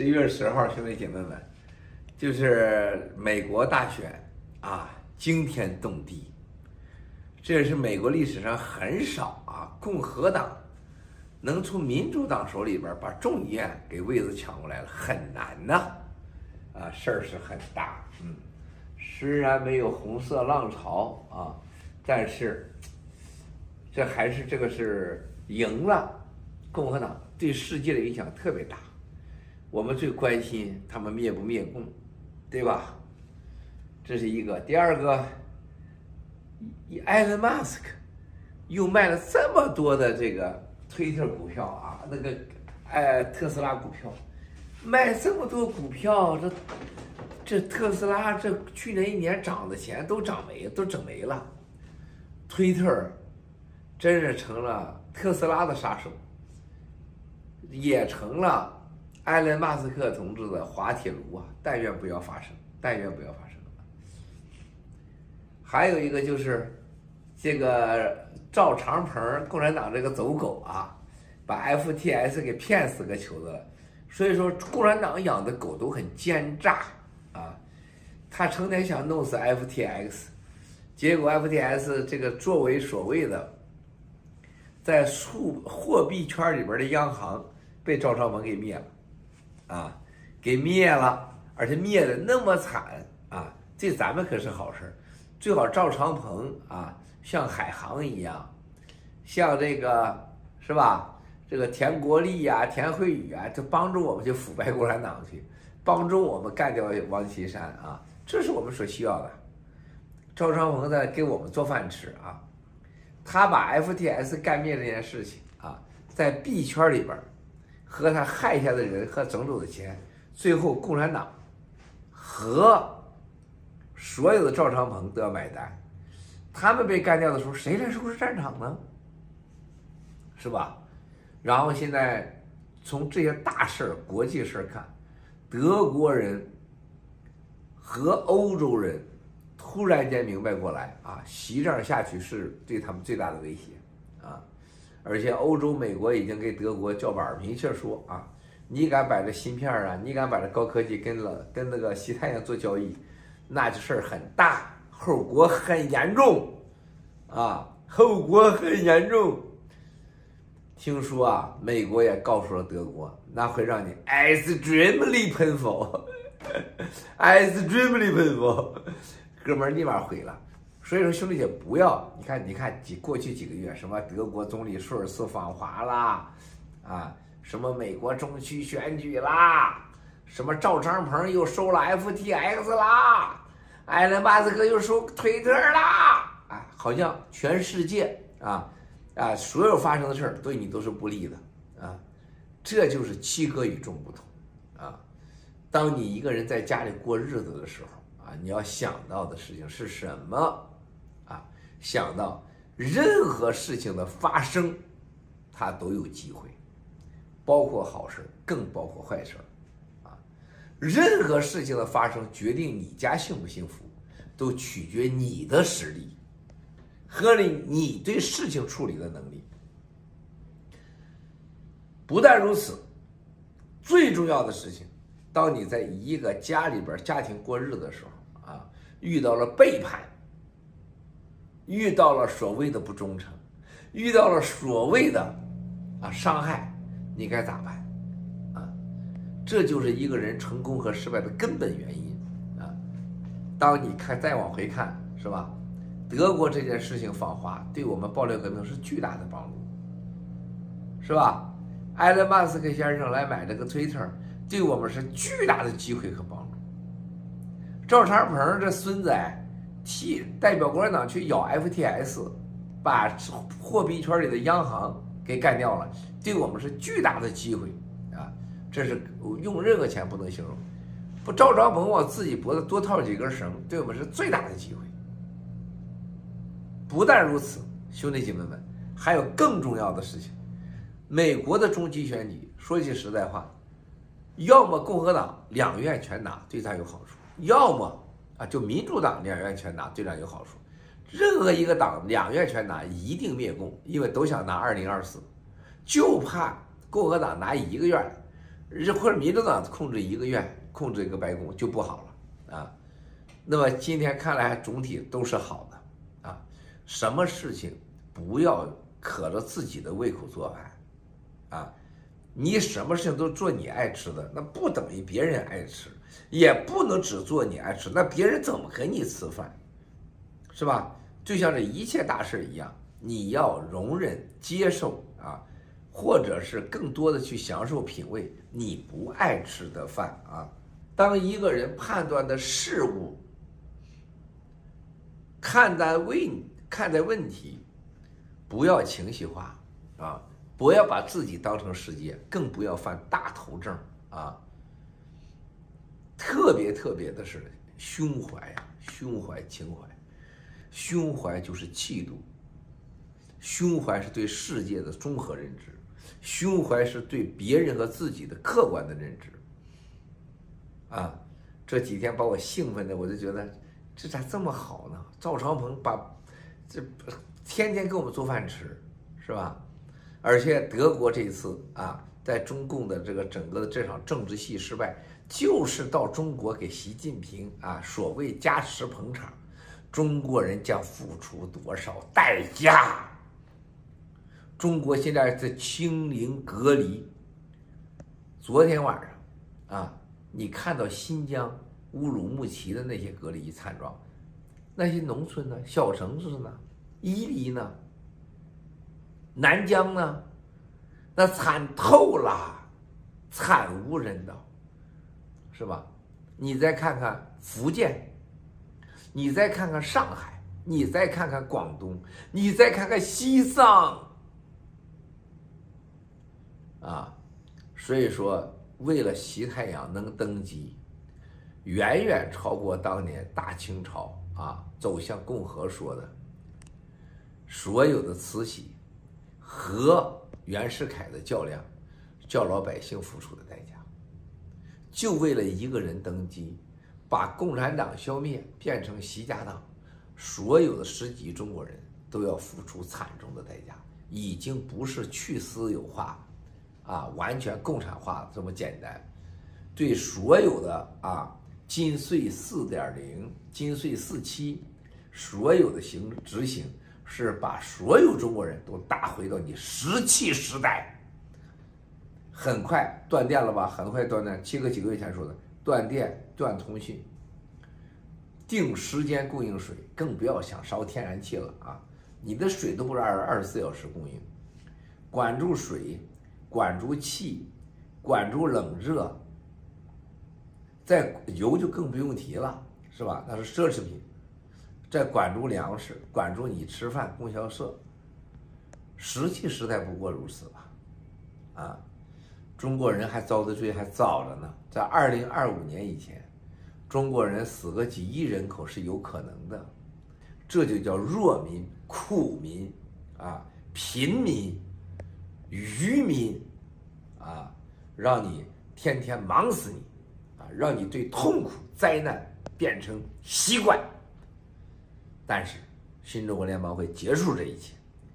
十一月十号，兄弟姐妹们，就是美国大选啊，惊天动地，这也是美国历史上很少啊，共和党能从民主党手里边把众议院给位子抢过来了，很难呐，啊，事儿是很大，嗯，虽然没有红色浪潮啊，但是这还是这个是赢了，共和党对世界的影响特别大。我们最关心他们灭不灭共，对吧？这是一个。第二个，埃隆·马斯克又卖了这么多的这个推特股票啊，那个哎特斯拉股票，卖这么多股票，这这特斯拉这去年一年涨的钱都涨没，都整没了。推特真是成了特斯拉的杀手，也成了。埃隆·马斯克同志的滑铁卢啊，但愿不要发生，但愿不要发生。还有一个就是，这个赵长鹏共产党这个走狗啊，把 FTS 给骗死个球子了。所以说，共产党养的狗都很奸诈啊，他成天想弄死 FTX，结果 FTS 这个作为所谓的在数货币圈里边的央行，被赵长鹏给灭了。啊，给灭了，而且灭的那么惨啊！这咱们可是好事儿，最好赵长鹏啊，像海航一样，像这个是吧？这个田国立呀、田惠宇啊，就帮助我们去腐败共产党去，帮助我们干掉王岐山啊，这是我们所需要的。赵长鹏在给我们做饭吃啊，他把 FTS 干灭这件事情啊，在币圈里边。和他害下的人和整走的钱，最后共产党和所有的赵长鹏都要买单。他们被干掉的时候，谁来收拾战场呢？是吧？然后现在从这些大事儿、国际事儿看，德国人和欧洲人突然间明白过来啊，袭这样下去是对他们最大的威胁啊。而且欧洲、美国已经给德国叫板，明确说啊，你敢把这芯片啊，你敢把这高科技跟了跟那个西太阳做交易，那这事儿很大，后果很严重，啊，后果很严重。听说啊，美国也告诉了德国，那会让你 extremely painful，extremely painful，哥们儿立马毁了。所以说，兄弟姐不要，你看，你看几过去几个月，什么德国总理舒尔茨访华啦，啊，什么美国中期选举啦，什么赵长鹏又收了 FTX 啦，埃隆·马斯克又收推特啦，啊，好像全世界啊啊，所有发生的事儿对你都是不利的啊，这就是七哥与众不同啊。当你一个人在家里过日子的时候啊，你要想到的事情是什么？想到任何事情的发生，他都有机会，包括好事，更包括坏事，啊，任何事情的发生决定你家幸不幸福，都取决你的实力和你你对事情处理的能力。不但如此，最重要的事情，当你在一个家里边家庭过日子的时候啊，遇到了背叛。遇到了所谓的不忠诚，遇到了所谓的啊伤害，你该咋办？啊，这就是一个人成功和失败的根本原因啊。当你看再往回看，是吧？德国这件事情访华，对我们爆料革命是巨大的帮助，是吧？埃隆·马斯克先生来买这个 Twitter，，对我们是巨大的机会和帮助。赵长鹏这孙子。替代表共产党去咬 FTS，把货币圈里的央行给干掉了，对我们是巨大的机会啊！这是用任何钱不能形容。不，赵长鹏往自己脖子多套几根绳，对我们是最大的机会。不但如此，兄弟姐妹们，还有更重要的事情。美国的中期选举，说句实在话，要么共和党两院全拿，对他有好处；要么。啊，就民主党两院全拿，对咱有好处。任何一个党两院全拿，一定灭共，因为都想拿二零二四，就怕共和党拿一个院，或者民主党控制一个院，控制一个白宫就不好了啊。那么今天看来总体都是好的啊。什么事情不要可着自己的胃口做饭啊？你什么事情都做你爱吃的，那不等于别人爱吃，也不能只做你爱吃，那别人怎么给你吃饭？是吧？就像这一切大事一样，你要容忍、接受啊。或者是更多的去享受品味你不爱吃的饭啊。当一个人判断的事物、看待问看待问题，不要情绪化啊，不要把自己当成世界，更不要犯大头症啊。特别特别的是胸怀啊，胸怀情怀，胸怀就是气度，胸怀是对世界的综合认知。胸怀是对别人和自己的客观的认知，啊，这几天把我兴奋的，我就觉得这咋这么好呢？赵长鹏把这天天给我们做饭吃，是吧？而且德国这次啊，在中共的这个整个的这场政治戏失败，就是到中国给习近平啊所谓加持捧场，中国人将付出多少代价？中国现在在清零隔离。昨天晚上，啊，你看到新疆乌鲁木齐的那些隔离惨状，那些农村呢、小城市呢、伊犁呢、南疆呢，那惨透了，惨无人道，是吧？你再看看福建，你再看看上海，你再看看广东，你再看看西藏。啊，所以说，为了习太阳能登基，远远超过当年大清朝啊走向共和说的所有的慈禧和袁世凯的较量，叫老百姓付出的代价，就为了一个人登基，把共产党消灭，变成习家党，所有的十几亿中国人都要付出惨重的代价，已经不是去私有化。啊，完全共产化这么简单，对所有的啊金税四点零、金税四期，所有的行执行是把所有中国人都打回到你石器时代。很快断电了吧？很快断电，七个几个月前说的断电、断通讯，定时间供应水，更不要想烧天然气了啊！你的水都不是二二十四小时供应，管住水。管住气，管住冷热，再油就更不用提了，是吧？那是奢侈品。在管住粮食，管住你吃饭供销社，石器时代不过如此吧？啊，中国人还遭的罪还早着呢，在二零二五年以前，中国人死个几亿人口是有可能的，这就叫弱民、苦民啊，贫民。愚民，啊，让你天天忙死你，啊，让你对痛苦灾难变成习惯。但是，新中国联邦会结束这一切。